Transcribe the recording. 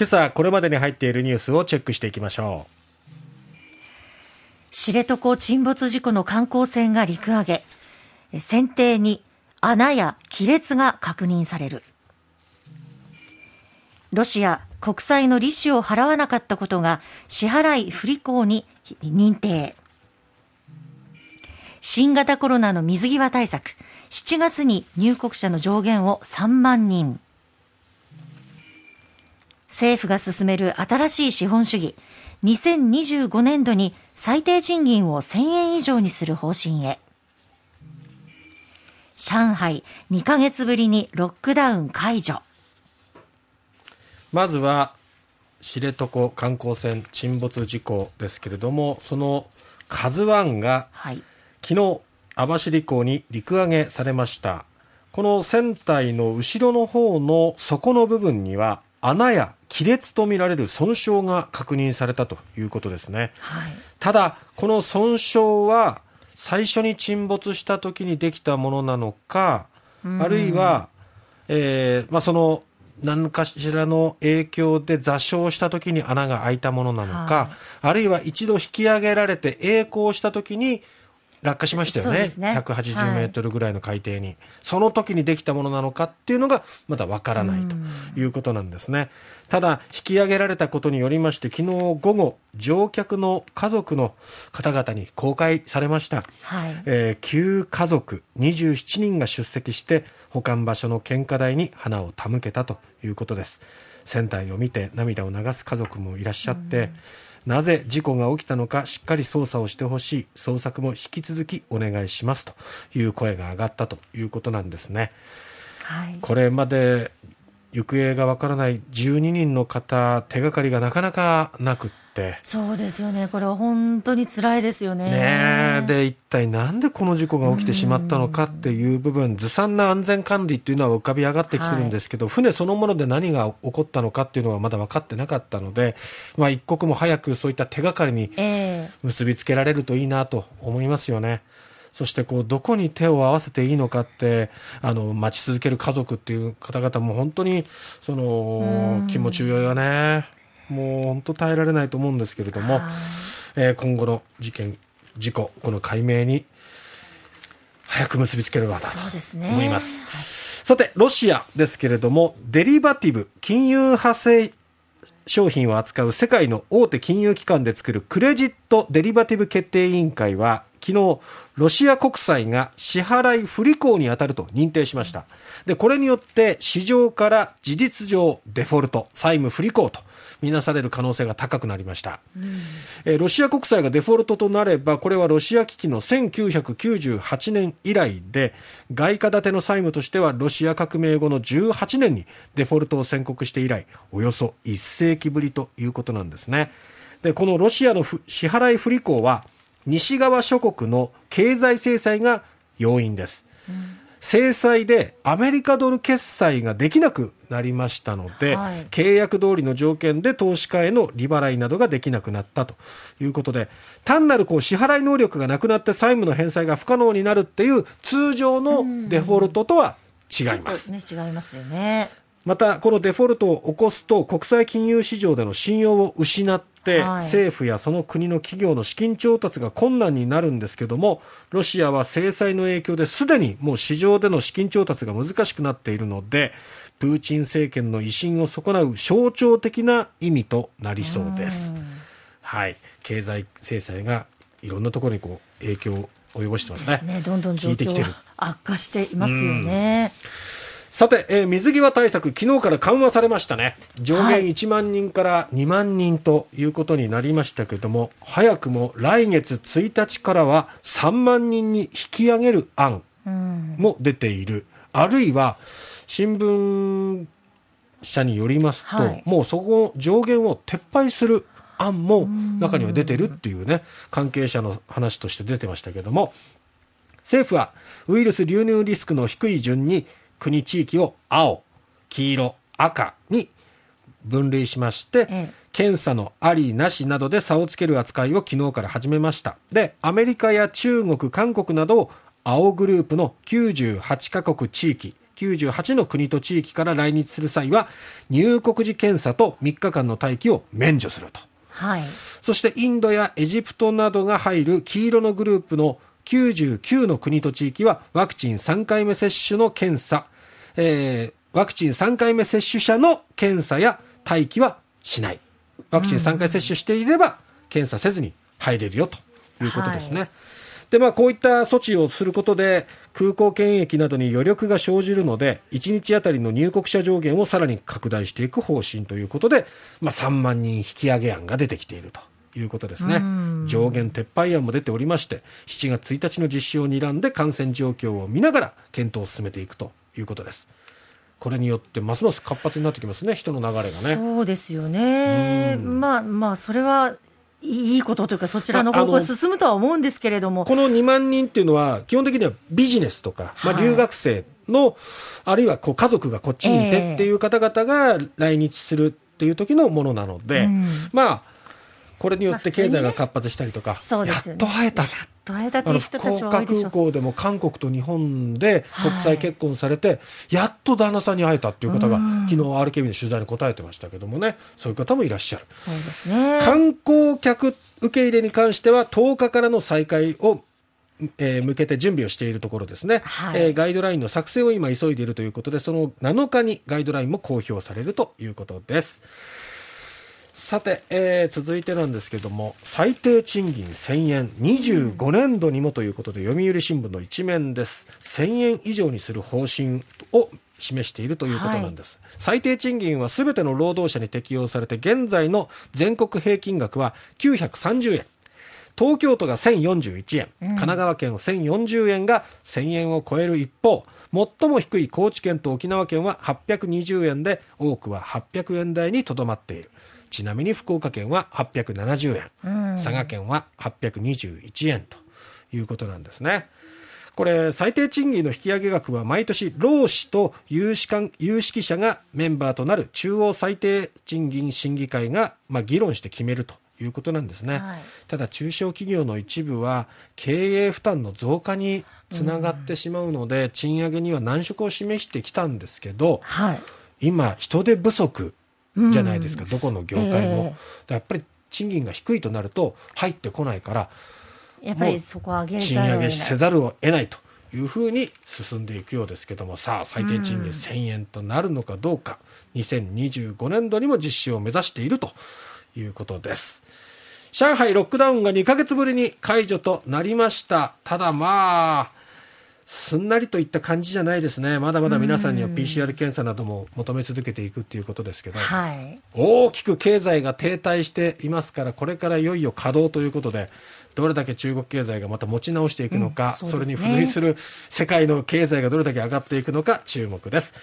今朝これまでに入っているニュースをチェックしていきましょう。知床沈没事故の観光船が陸揚げ。船底に穴や亀裂が確認される。ロシア国債の利子を払わなかったことが支払い不履行に認定。新型コロナの水際対策。7月に入国者の上限を3万人。政府が進める新しい資本主義、2025年度に最低賃金を1000円以上にする方針へ。上海、2ヶ月ぶりにロックダウン解除。まずは、知床観光船沈没事故ですけれども、そのカズワンが、はい、昨日、網走港に陸揚げされました。この船体の後ろの方の底の部分には穴や亀裂とみられる損傷が確認されたということですね、はい、ただこの損傷は最初に沈没した時にできたものなのか、あるいは、えーまあ、その何かしらの影響で座礁した時に穴が開いたものなのか、はい、あるいは一度引き上げられて栄光した時に落下しましたよね。ね180メートルぐらいの海底に、はい、その時にできたものなのかっていうのがまだわからないということなんですね。ただ、引き上げられたことによりまして、昨日午後、乗客の家族の方々に公開されました。はい、えー、旧家族27人が出席して、保管場所の献花台に花を手向けたということです。船体を見て涙を流す家族もいらっしゃって、なぜ事故が起きたのかしっかり捜査をしてほしい捜索も引き続きお願いしますという声が上がったということなんですね。はい、これまで行方がわからない12人の方手がかりがなかなかなくって。そうですよね。これは本当に辛いですよね。ねで一体なんでこの事故が起きてしまったのかっていう部分ずさんな安全管理っていうのは浮かび上がってきてるんですけど、はい、船そのもので何が起こったのかっていうのはまだ分かってなかったので、まあ、一刻も早くそういった手がかりに結びつけられるといいなと思いますよね。えーそしてこうどこに手を合わせていいのかってあの待ち続ける家族っていう方々も本当にその気持ちよね。もう本当耐えられないと思うんですけれども、えー、今後の事件、事故、この解明に早く結びつければなと思います。すねはい、さて、ロシアですけれども、デリバティブ、金融派生商品を扱う世界の大手金融機関で作るクレジットデリバティブ決定委員会は、昨日、ロシア国債が支払い不履行に当たると認定しました。で、これによって市場から事実上デフォルト、債務不履行と見なされる可能性が高くなりました、うん、えロシア国債がデフォルトとなればこれはロシア危機の1998年以来で外貨建ての債務としてはロシア革命後の18年にデフォルトを宣告して以来およそ1世紀ぶりということなんですねでこのロシアの支払い不履行は西側諸国の経済制裁が要因です、うん制裁でアメリカドル決済ができなくなりましたので、はい、契約通りの条件で投資家への利払いなどができなくなったということで、単なるこう支払い能力がなくなって債務の返済が不可能になるっていう通常のデフォルトとは違います。ね、違いますよね。また、このデフォルトを起こすと国際金融市場での信用を失って、政府やその国の企業の資金調達が困難になるんですけども、ロシアは制裁の影響ですでにもう市場での資金調達が難しくなっているので、プーチン政権の威信を損なう象徴的な意味となりそうです。はい。経済制裁がいろんなところにこう影響を及ぼしてますね。すねどんどん状況が悪化していますよね。さて、えー、水際対策、昨日から緩和されましたね。上限1万人から2万人ということになりましたけれども、はい、早くも来月1日からは3万人に引き上げる案も出ている。あるいは、新聞社によりますと、はい、もうそこ上限を撤廃する案も中には出てるっていうね、関係者の話として出てましたけども、政府はウイルス流入リスクの低い順に国地域を青、黄色、赤に分類しまして、ええ、検査のありなしなどで差をつける扱いを昨日から始めました。で、アメリカや中国、韓国などを青グループの98カ国地域、98の国と地域から来日する際は、入国時検査と3日間の待機を免除すると。はい。そしてインドやエジプトなどが入る黄色のグループの99の国と地域はワクチン3回目接種の検査、えーワクチン3回目接種者の検査や待機はしない。ワクチン3回接種していれば検査せずに入れるよということですね。はで、まあ、こういった措置をすることで、空港検疫などに余力が生じるので、1日あたりの入国者上限をさらに拡大していく方針ということで、まあ、3万人引き上げ案が出てきているということですね。上限撤廃案も出ておりまして、7月1日の実施を睨んで感染状況を見ながら検討を進めていくということです。これによって、ますます活発になってきますね、人の流れがね。そうですよね。まあまあ、それはいいことというか、そちらの方向へ進むとは思うんですけれども。この2万人っていうのは、基本的にはビジネスとか、まあ、はい留学生の、あるいはこう家族がこっちにいてっていう方々が来日するっていう時のものなので、うんまあ、これによって経済が活発したりとか、そうですよね。やっと会えたあのいう人福岡。空港でも韓国と日本ではい国際結婚されて、やっと旦那さんに会えたっていう方が、うん昨日 RKB の取材に答えてましたけどもね、そういう方もいらっしゃる。そうですね。観光客受け入れに関しては10日からの再開を、えー向けて準備をしているところですね、はいえーガイドラインの作成を今急いでいるということでその7日にガイドラインも公表されるということですさて、えー続いてなんですけども最低賃金1000円25年度にもということで、読売新聞の一面です。1000円以上にする方針を示しているということなんです、最低賃金はすべての労働者に適用されて現在の全国平均額は930円。東京都が1041円、神奈川県1040円が1000円を超える一方、最も低い高知県と沖縄県は820円で、多くは800円台にとどまっている。ちなみに福岡県は870円、うん佐賀県は821円ということなんですね。これ、最低賃金の引き上げ額は毎年、労使と有識官有識者がメンバーとなる中央最低賃金審議会が、まあ、議論して決めるということなんですね。はいただ中小企業の一部は経営負担の増加につながってしまうので、賃上げには難色を示してきたんですけどはい。今人手不足じゃないですか、うん。どこの業界も、えやっぱり賃金が低いとなると入ってこないからやっぱりそこは上げ賃上げ。せざるを得ないというふうに進んでいくようですけどもさあ最低賃金1000円となるのかどうか、2025年度にも実施を目指しているということです。上海ロックダウンが2ヶ月ぶりに解除となりました。ただまあすんなりといった感じじゃないですねまだまだ皆さんには PCR 検査なども求め続けていくっていうことですけど、はい。大きく経済が停滞していますから、これからいよいよ稼働ということで、どれだけ中国経済がまた持ち直していくのか、うんそれにそうですね付随する世界の経済がどれだけ上がっていくのか注目です。